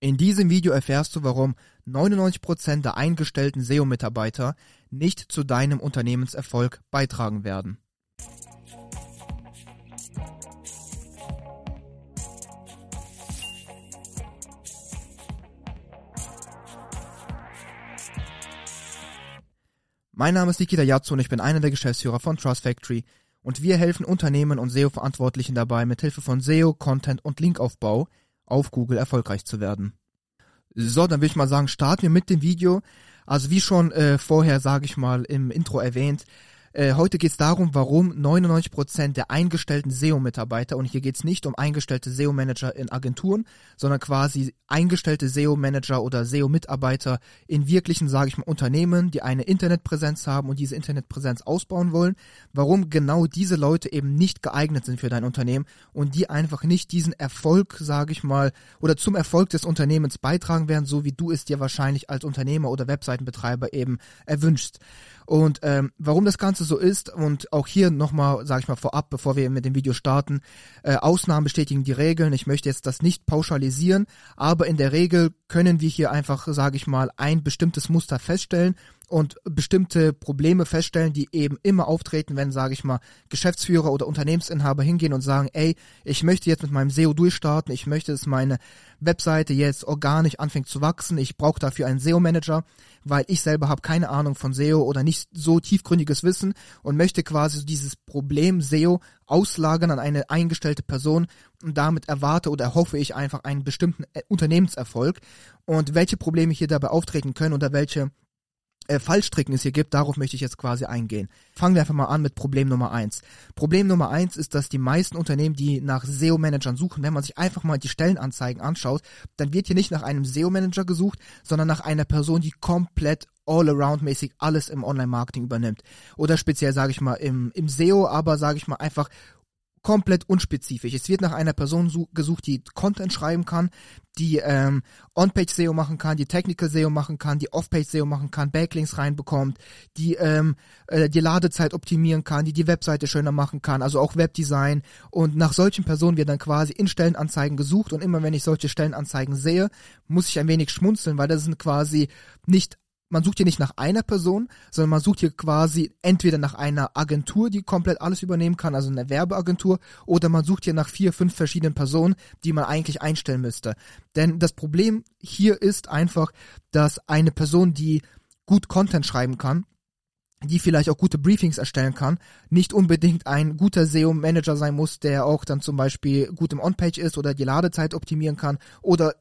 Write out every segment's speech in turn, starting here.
In diesem Video erfährst du, warum 99% der eingestellten SEO-Mitarbeiter nicht zu deinem Unternehmenserfolg beitragen werden. Mein Name ist Nikita Yatsu und ich bin einer der Geschäftsführer von Trust Factory und wir helfen Unternehmen und SEO-Verantwortlichen dabei, mithilfe von SEO, Content und Linkaufbau auf Google erfolgreich zu werden. So, dann würde ich mal sagen, starten wir mit dem Video. Also wie schon äh, vorher, sage ich mal, im Intro erwähnt, äh, heute geht es darum, warum 99% der eingestellten SEO-Mitarbeiter, und hier geht es nicht um eingestellte SEO-Manager in Agenturen, sondern quasi eingestellte SEO-Manager oder SEO-Mitarbeiter in wirklichen, sage ich mal, Unternehmen, die eine Internetpräsenz haben und diese Internetpräsenz ausbauen wollen, warum genau diese Leute eben nicht geeignet sind für dein Unternehmen und die einfach nicht diesen Erfolg, sage ich mal, oder zum Erfolg des Unternehmens beitragen werden, so wie du es dir wahrscheinlich als Unternehmer oder Webseitenbetreiber eben erwünschst. Und ähm, warum das Ganze so ist und auch hier nochmal, sage ich mal vorab, bevor wir mit dem Video starten, äh, Ausnahmen bestätigen die Regeln. Ich möchte jetzt das nicht pauschalisieren, aber in der Regel können wir hier einfach, sage ich mal, ein bestimmtes Muster feststellen und bestimmte Probleme feststellen, die eben immer auftreten, wenn, sage ich mal, Geschäftsführer oder Unternehmensinhaber hingehen und sagen, ey, ich möchte jetzt mit meinem SEO durchstarten, ich möchte, dass meine Webseite jetzt organisch anfängt zu wachsen, ich brauche dafür einen SEO-Manager, weil ich selber habe keine Ahnung von SEO oder nicht so tiefgründiges Wissen und möchte quasi dieses Problem SEO auslagern an eine eingestellte Person und damit erwarte oder erhoffe ich einfach einen bestimmten äh, Unternehmenserfolg. Und welche Probleme hier dabei auftreten können oder welche äh, Fallstricken es hier gibt, darauf möchte ich jetzt quasi eingehen. Fangen wir einfach mal an mit Problem Nummer eins. Problem Nummer eins ist, dass die meisten Unternehmen, die nach SEO-Managern suchen, wenn man sich einfach mal die Stellenanzeigen anschaut, dann wird hier nicht nach einem SEO-Manager gesucht, sondern nach einer Person, die komplett all-around-mäßig alles im Online-Marketing übernimmt. Oder speziell, sage ich mal, im, im SEO, aber sage ich mal einfach komplett unspezifisch. Es wird nach einer Person gesucht, die Content schreiben kann, die ähm, On-Page SEO machen kann, die Technical SEO machen kann, die Off-Page SEO machen kann, Backlinks reinbekommt, die ähm, äh, die Ladezeit optimieren kann, die die Webseite schöner machen kann, also auch Webdesign. Und nach solchen Personen wird dann quasi in Stellenanzeigen gesucht. Und immer wenn ich solche Stellenanzeigen sehe, muss ich ein wenig schmunzeln, weil das sind quasi nicht man sucht hier nicht nach einer Person, sondern man sucht hier quasi entweder nach einer Agentur, die komplett alles übernehmen kann, also eine Werbeagentur, oder man sucht hier nach vier, fünf verschiedenen Personen, die man eigentlich einstellen müsste. Denn das Problem hier ist einfach, dass eine Person, die gut Content schreiben kann, die vielleicht auch gute Briefings erstellen kann, nicht unbedingt ein guter SEO-Manager sein muss, der auch dann zum Beispiel gut im On-Page ist oder die Ladezeit optimieren kann oder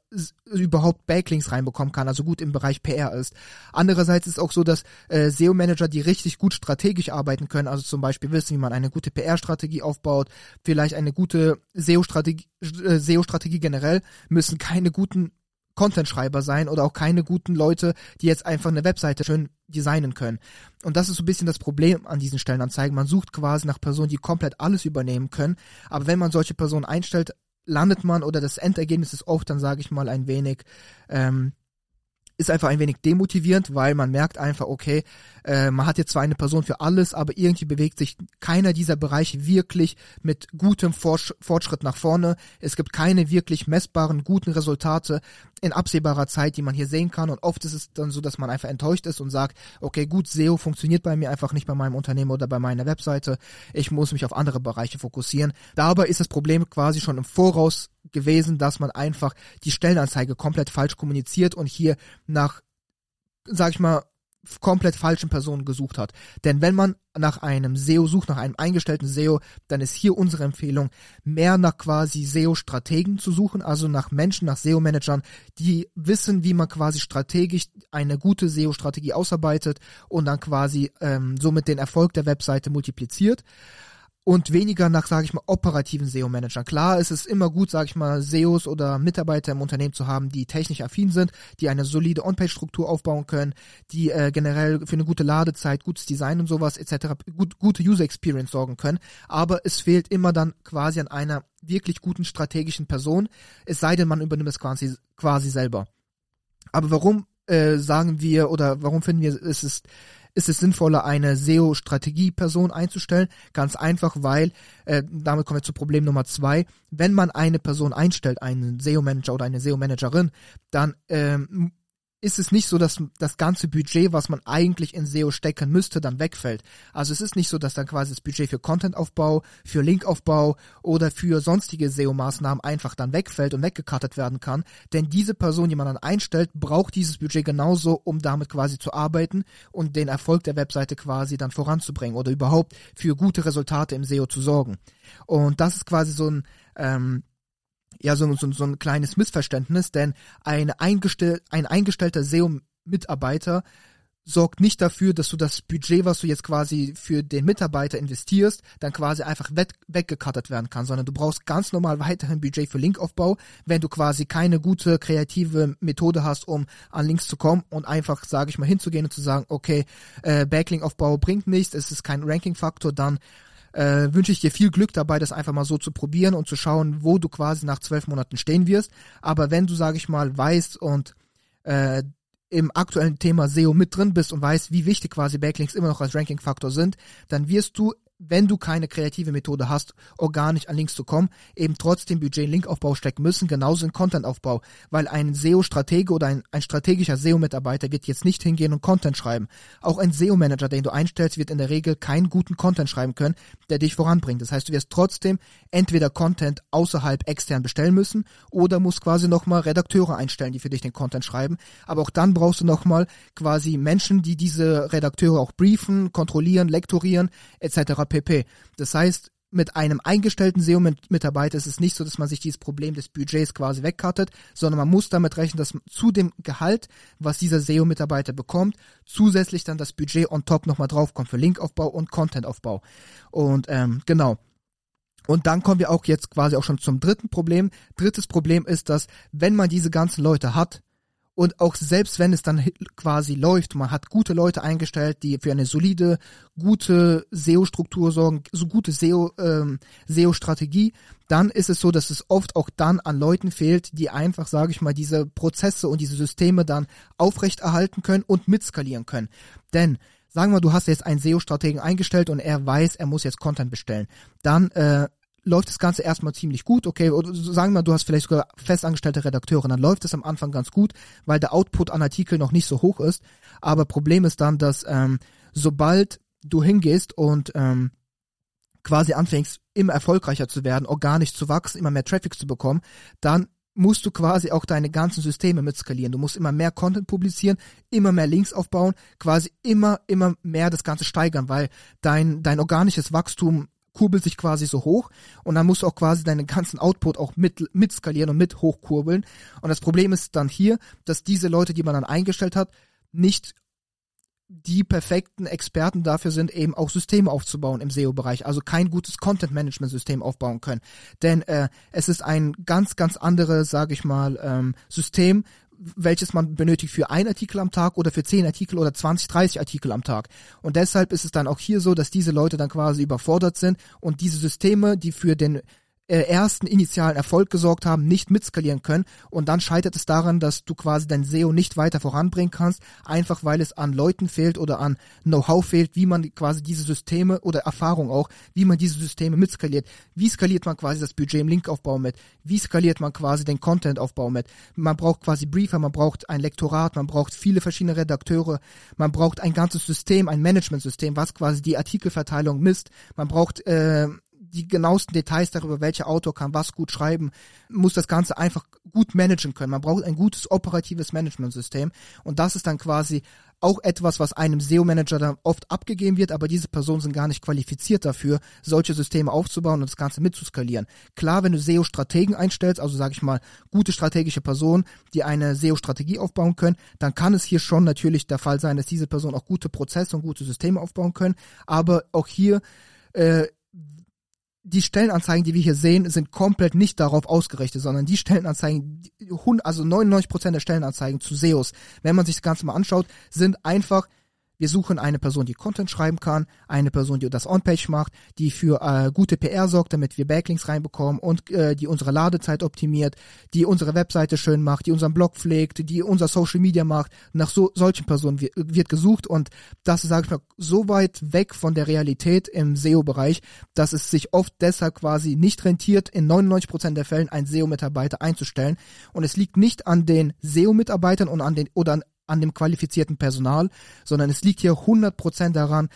überhaupt Backlinks reinbekommen kann, also gut im Bereich PR ist. Andererseits ist auch so, dass äh, SEO-Manager, die richtig gut strategisch arbeiten können, also zum Beispiel wissen, wie man eine gute PR-Strategie aufbaut, vielleicht eine gute SEO-Strategie, äh, SEO-Strategie generell, müssen keine guten Content-Schreiber sein oder auch keine guten Leute, die jetzt einfach eine Webseite schön designen können. Und das ist so ein bisschen das Problem an diesen Stellenanzeigen. Man sucht quasi nach Personen, die komplett alles übernehmen können. Aber wenn man solche Personen einstellt, landet man oder das Endergebnis ist oft dann, sage ich mal, ein wenig ähm, ist einfach ein wenig demotivierend, weil man merkt einfach, okay, äh, man hat jetzt zwar eine Person für alles, aber irgendwie bewegt sich keiner dieser Bereiche wirklich mit gutem Fortsch Fortschritt nach vorne. Es gibt keine wirklich messbaren, guten Resultate in absehbarer Zeit, die man hier sehen kann. Und oft ist es dann so, dass man einfach enttäuscht ist und sagt, okay, gut, SEO funktioniert bei mir einfach nicht bei meinem Unternehmen oder bei meiner Webseite. Ich muss mich auf andere Bereiche fokussieren. Dabei ist das Problem quasi schon im Voraus gewesen, dass man einfach die Stellenanzeige komplett falsch kommuniziert und hier nach, sag ich mal, komplett falschen Personen gesucht hat. Denn wenn man nach einem SEO sucht, nach einem eingestellten SEO, dann ist hier unsere Empfehlung, mehr nach quasi SEO-Strategen zu suchen, also nach Menschen, nach SEO-Managern, die wissen, wie man quasi strategisch eine gute SEO-Strategie ausarbeitet und dann quasi ähm, somit den Erfolg der Webseite multipliziert und weniger nach, sage ich mal, operativen SEO-Managern. Klar, es ist immer gut, sage ich mal, SEOs oder Mitarbeiter im Unternehmen zu haben, die technisch affin sind, die eine solide On-Page-Struktur aufbauen können, die äh, generell für eine gute Ladezeit, gutes Design und sowas etc., gut, gute User-Experience sorgen können. Aber es fehlt immer dann quasi an einer wirklich guten strategischen Person, es sei denn, man übernimmt es quasi, quasi selber. Aber warum äh, sagen wir oder warum finden wir, es ist ist es sinnvoller, eine SEO-Strategie-Person einzustellen. Ganz einfach, weil, äh, damit kommen wir zu Problem Nummer zwei, wenn man eine Person einstellt, einen SEO-Manager oder eine SEO-Managerin, dann ähm, ist es nicht so, dass das ganze Budget, was man eigentlich in SEO stecken müsste, dann wegfällt. Also es ist nicht so, dass dann quasi das Budget für Contentaufbau, für Linkaufbau oder für sonstige SEO-Maßnahmen einfach dann wegfällt und weggekattet werden kann. Denn diese Person, die man dann einstellt, braucht dieses Budget genauso, um damit quasi zu arbeiten und den Erfolg der Webseite quasi dann voranzubringen oder überhaupt für gute Resultate im SEO zu sorgen. Und das ist quasi so ein ähm, ja so, so, so ein kleines Missverständnis, denn ein, eingestell, ein eingestellter SEO-Mitarbeiter sorgt nicht dafür, dass du das Budget, was du jetzt quasi für den Mitarbeiter investierst, dann quasi einfach weg, weggekattet werden kann, sondern du brauchst ganz normal weiterhin Budget für Linkaufbau, wenn du quasi keine gute kreative Methode hast, um an Links zu kommen und einfach, sage ich mal, hinzugehen und zu sagen, okay, äh, Backlink-Aufbau bringt nichts, es ist kein Ranking-Faktor, dann äh, wünsche ich dir viel Glück dabei, das einfach mal so zu probieren und zu schauen, wo du quasi nach zwölf Monaten stehen wirst. Aber wenn du, sage ich mal, weißt und äh, im aktuellen Thema SEO mit drin bist und weißt, wie wichtig quasi Backlinks immer noch als Ranking-Faktor sind, dann wirst du wenn du keine kreative Methode hast, organisch an Links zu kommen, eben trotzdem Budget in Linkaufbau stecken müssen, genauso in Contentaufbau, weil ein SEO-Stratege oder ein, ein strategischer SEO-Mitarbeiter wird jetzt nicht hingehen und Content schreiben. Auch ein SEO-Manager, den du einstellst, wird in der Regel keinen guten Content schreiben können, der dich voranbringt. Das heißt, du wirst trotzdem entweder Content außerhalb extern bestellen müssen oder musst quasi nochmal Redakteure einstellen, die für dich den Content schreiben. Aber auch dann brauchst du nochmal quasi Menschen, die diese Redakteure auch briefen, kontrollieren, lektorieren etc pp. Das heißt, mit einem eingestellten SEO-Mitarbeiter ist es nicht so, dass man sich dieses Problem des Budgets quasi wegkartet, sondern man muss damit rechnen, dass zu dem Gehalt, was dieser SEO-Mitarbeiter bekommt, zusätzlich dann das Budget on top nochmal draufkommt für Linkaufbau und Contentaufbau. Und ähm, genau. Und dann kommen wir auch jetzt quasi auch schon zum dritten Problem. Drittes Problem ist, dass wenn man diese ganzen Leute hat, und auch selbst wenn es dann quasi läuft, man hat gute Leute eingestellt, die für eine solide, gute SEO-Struktur sorgen, so gute SEO, ähm, SEO-Strategie, dann ist es so, dass es oft auch dann an Leuten fehlt, die einfach, sage ich mal, diese Prozesse und diese Systeme dann aufrechterhalten können und mitskalieren können. Denn sagen wir, du hast jetzt einen SEO-Strategen eingestellt und er weiß, er muss jetzt Content bestellen. Dann äh, läuft das Ganze erstmal ziemlich gut, okay, oder sagen wir mal, du hast vielleicht sogar festangestellte Redakteure, dann läuft es am Anfang ganz gut, weil der Output an Artikeln noch nicht so hoch ist. Aber Problem ist dann, dass ähm, sobald du hingehst und ähm, quasi anfängst, immer erfolgreicher zu werden, organisch zu wachsen, immer mehr Traffic zu bekommen, dann musst du quasi auch deine ganzen Systeme mit skalieren. Du musst immer mehr Content publizieren, immer mehr Links aufbauen, quasi immer, immer mehr das Ganze steigern, weil dein, dein organisches Wachstum kurbelt sich quasi so hoch und dann musst du auch quasi deinen ganzen Output auch mit, mit skalieren und mit hochkurbeln. Und das Problem ist dann hier, dass diese Leute, die man dann eingestellt hat, nicht die perfekten Experten dafür sind, eben auch Systeme aufzubauen im SEO-Bereich, also kein gutes Content-Management-System aufbauen können. Denn äh, es ist ein ganz, ganz anderes, sage ich mal, ähm, System, welches man benötigt für ein Artikel am Tag oder für zehn Artikel oder 20, 30 Artikel am Tag. Und deshalb ist es dann auch hier so, dass diese Leute dann quasi überfordert sind und diese Systeme, die für den äh, ersten initialen Erfolg gesorgt haben, nicht mitskalieren können und dann scheitert es daran, dass du quasi dein SEO nicht weiter voranbringen kannst, einfach weil es an Leuten fehlt oder an Know-how fehlt, wie man quasi diese Systeme oder Erfahrung auch, wie man diese Systeme mitskaliert. Wie skaliert man quasi das Budget im Linkaufbau mit? Wie skaliert man quasi den Contentaufbau mit? Man braucht quasi Briefer, man braucht ein Lektorat, man braucht viele verschiedene Redakteure, man braucht ein ganzes System, ein Managementsystem, was quasi die Artikelverteilung misst. Man braucht äh, die genauesten Details darüber, welcher Autor kann was gut schreiben, muss das Ganze einfach gut managen können. Man braucht ein gutes operatives Managementsystem und das ist dann quasi auch etwas, was einem SEO-Manager dann oft abgegeben wird, aber diese Personen sind gar nicht qualifiziert dafür, solche Systeme aufzubauen und das Ganze mitzuskalieren. Klar, wenn du SEO-Strategen einstellst, also sage ich mal gute strategische Personen, die eine SEO-Strategie aufbauen können, dann kann es hier schon natürlich der Fall sein, dass diese Personen auch gute Prozesse und gute Systeme aufbauen können, aber auch hier äh, die Stellenanzeigen, die wir hier sehen, sind komplett nicht darauf ausgerichtet, sondern die Stellenanzeigen, also 99% der Stellenanzeigen zu SEOs, wenn man sich das Ganze mal anschaut, sind einfach Wir suchen eine Person, die Content schreiben kann, eine Person, die das On-Page macht, die für äh, gute PR sorgt, damit wir Backlinks reinbekommen und äh, die unsere Ladezeit optimiert, die unsere Webseite schön macht, die unseren Blog pflegt, die unser Social Media macht. Nach so solchen Personen wird, wird gesucht und das sage ich mal, so weit weg von der Realität im SEO-Bereich, dass es sich oft deshalb quasi nicht rentiert, in 99% der Fällen einen SEO-Mitarbeiter einzustellen. Und es liegt nicht an den SEO-Mitarbeitern und an den oder an an dem qualifizierten Personal, sondern es liegt hier 100% daran,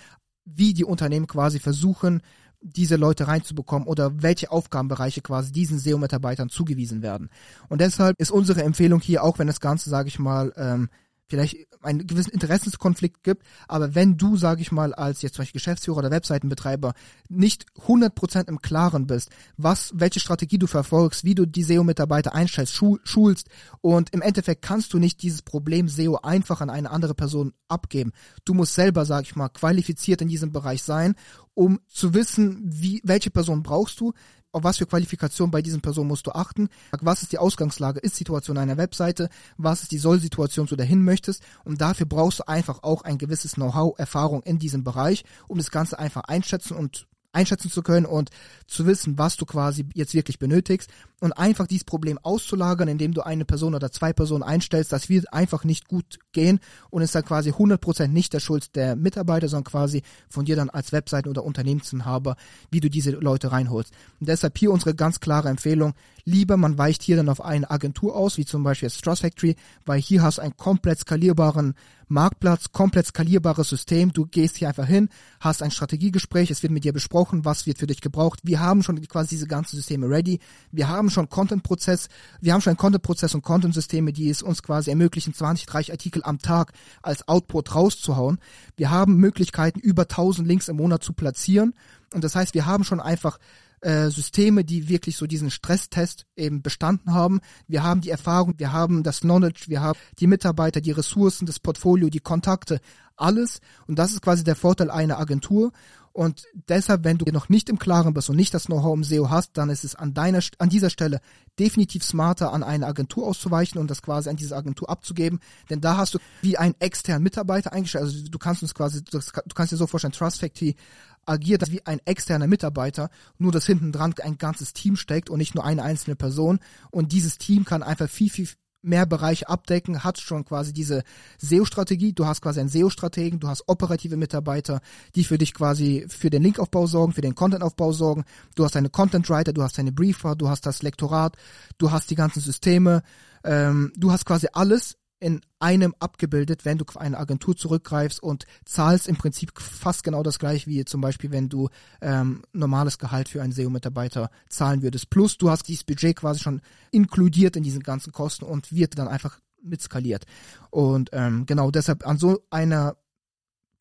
wie die Unternehmen quasi versuchen, diese Leute reinzubekommen oder welche Aufgabenbereiche quasi diesen SEO-Mitarbeitern zugewiesen werden. Und deshalb ist unsere Empfehlung hier, auch wenn das Ganze, sage ich mal, ähm, vielleicht einen gewissen Interessenskonflikt gibt, aber wenn du, sage ich mal, als jetzt zum Beispiel Geschäftsführer oder Webseitenbetreiber nicht 100% im Klaren bist, was, welche Strategie du verfolgst, wie du die SEO-Mitarbeiter einstellst, schulst und im Endeffekt kannst du nicht dieses Problem SEO einfach an eine andere Person abgeben. Du musst selber, sage ich mal, qualifiziert in diesem Bereich sein, um zu wissen, wie, welche Person brauchst du, auf was für Qualifikationen bei diesen Personen musst du achten, was ist die Ausgangslage, ist Situation einer Webseite, was ist die Soll-Situation, zu der hin möchtest? Und dafür brauchst du einfach auch ein gewisses Know-how, Erfahrung in diesem Bereich, um das Ganze einfach einschätzen und einschätzen zu können und zu wissen, was du quasi jetzt wirklich benötigst und einfach dieses Problem auszulagern, indem du eine Person oder zwei Personen einstellst, das wird einfach nicht gut gehen und ist dann quasi 100% nicht der Schuld der Mitarbeiter, sondern quasi von dir dann als Webseiten- oder Unternehmensinhaber, wie du diese Leute reinholst. Und deshalb hier unsere ganz klare Empfehlung, lieber man weicht hier dann auf eine Agentur aus, wie zum Beispiel Strass Factory, weil hier hast du einen komplett skalierbaren Marktplatz, komplett skalierbares System. Du gehst hier einfach hin, hast ein Strategiegespräch, es wird mit dir besprochen, was wird für dich gebraucht. Wir haben schon quasi diese ganzen Systeme ready. Wir haben schon Content-Prozess, wir haben schon einen Content-Prozess und Content-Systeme, die es uns quasi ermöglichen, 20, 30 Artikel am Tag als Output rauszuhauen. Wir haben Möglichkeiten, über 1000 Links im Monat zu platzieren. Und das heißt, wir haben schon einfach äh, Systeme, die wirklich so diesen Stresstest eben bestanden haben. Wir haben die Erfahrung, wir haben das Knowledge, wir haben die Mitarbeiter, die Ressourcen, das Portfolio, die Kontakte, alles. Und das ist quasi der Vorteil einer Agentur. Und deshalb, wenn du noch nicht im Klaren bist und nicht das Know-how im SEO hast, dann ist es an deiner, an dieser Stelle definitiv smarter, an eine Agentur auszuweichen und das quasi an diese Agentur abzugeben. Denn da hast du wie einen externen Mitarbeiter eingestellt. Also du kannst uns quasi, du kannst dir so vorstellen, Trust Factory agiert wie ein externer Mitarbeiter, nur dass hinten dran ein ganzes Team steckt und nicht nur eine einzelne Person. Und dieses Team kann einfach viel, viel mehr Bereiche abdecken, hat schon quasi diese SEO-Strategie. Du hast quasi einen SEO-Strategen, du hast operative Mitarbeiter, die für dich quasi für den Linkaufbau sorgen, für den Content-Aufbau sorgen. Du hast deine Content-Writer, du hast deine Briefer, du hast das Lektorat, du hast die ganzen Systeme. Ähm, du hast quasi alles in einem abgebildet, wenn du auf eine Agentur zurückgreifst und zahlst im Prinzip fast genau das gleiche wie zum Beispiel, wenn du ähm, normales Gehalt für einen SEO-Mitarbeiter zahlen würdest. Plus du hast dieses Budget quasi schon inkludiert in diesen ganzen Kosten und wird dann einfach mitskaliert. Und ähm, genau deshalb an so einer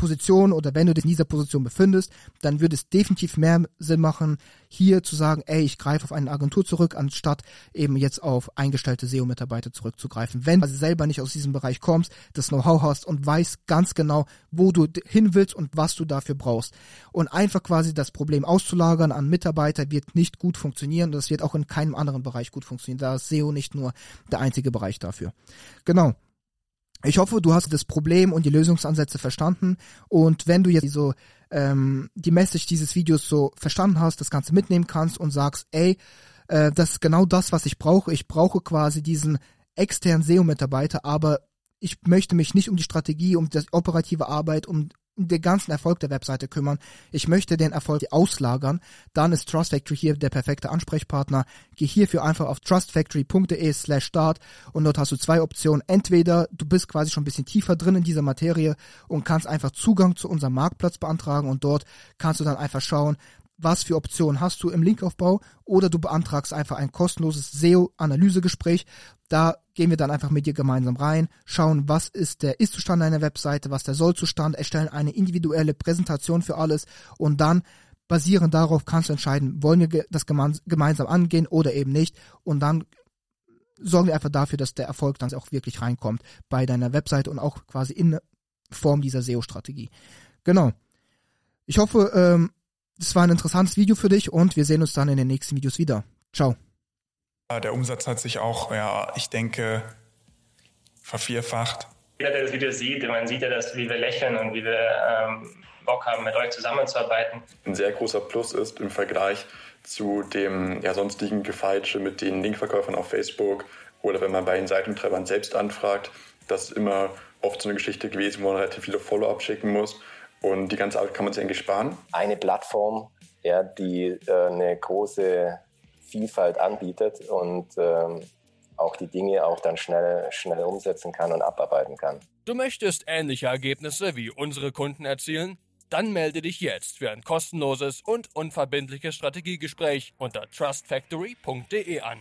Position oder wenn du dich in dieser Position befindest, dann würde es definitiv mehr Sinn machen, hier zu sagen, ey, ich greife auf eine Agentur zurück, anstatt eben jetzt auf eingestellte SEO-Mitarbeiter zurückzugreifen. Wenn du selber nicht aus diesem Bereich kommst, das Know-how hast und weißt ganz genau, wo du hin willst und was du dafür brauchst. Und einfach quasi das Problem auszulagern an Mitarbeiter wird nicht gut funktionieren. Das wird auch in keinem anderen Bereich gut funktionieren. Da ist SEO nicht nur der einzige Bereich dafür. Genau. Ich hoffe, du hast das Problem und die Lösungsansätze verstanden. Und wenn du jetzt so ähm, die Message dieses Videos so verstanden hast, das Ganze mitnehmen kannst und sagst, ey, äh, das ist genau das, was ich brauche. Ich brauche quasi diesen externen SEO-Mitarbeiter, aber ich möchte mich nicht um die Strategie, um die operative Arbeit, um den ganzen Erfolg der Webseite kümmern. Ich möchte den Erfolg auslagern. Dann ist Trust Factory hier der perfekte Ansprechpartner. Geh hierfür einfach auf trustfactory.de slash start und dort hast du zwei Optionen. Entweder du bist quasi schon ein bisschen tiefer drin in dieser Materie und kannst einfach Zugang zu unserem Marktplatz beantragen und dort kannst du dann einfach schauen, was für Optionen hast du im Linkaufbau oder du beantragst einfach ein kostenloses SEO-Analysegespräch. Da gehen wir dann einfach mit dir gemeinsam rein, schauen, was ist der Ist-Zustand deiner Webseite, was der Soll-Zustand, erstellen eine individuelle Präsentation für alles und dann basierend darauf kannst du entscheiden, wollen wir das gemeinsam angehen oder eben nicht und dann sorgen wir einfach dafür, dass der Erfolg dann auch wirklich reinkommt bei deiner Webseite und auch quasi in Form dieser SEO-Strategie. Genau. Ich hoffe, ähm, das war ein interessantes Video für dich und wir sehen uns dann in den nächsten Videos wieder. Ciao. Der Umsatz hat sich auch, ja, ich denke, vervierfacht. Jeder, der das Video sieht, man sieht ja, dass, wie wir lächeln und wie wir ähm, Bock haben, mit euch zusammenzuarbeiten. Ein sehr großer Plus ist im Vergleich zu dem ja, sonstigen Gefeitsche mit den Linkverkäufern auf Facebook oder wenn man bei den Seitentreibern selbst anfragt, das ist immer oft so eine Geschichte gewesen, wo man relativ viele Follow-up schicken muss. Und die ganze Arbeit kann man sich eigentlich sparen. Eine Plattform, ja, die äh, eine große Vielfalt anbietet und ähm, auch die Dinge auch dann schnell, schnell umsetzen kann und abarbeiten kann. Du möchtest ähnliche Ergebnisse wie unsere Kunden erzielen? Dann melde dich jetzt für ein kostenloses und unverbindliches Strategiegespräch unter trustfactory.de an.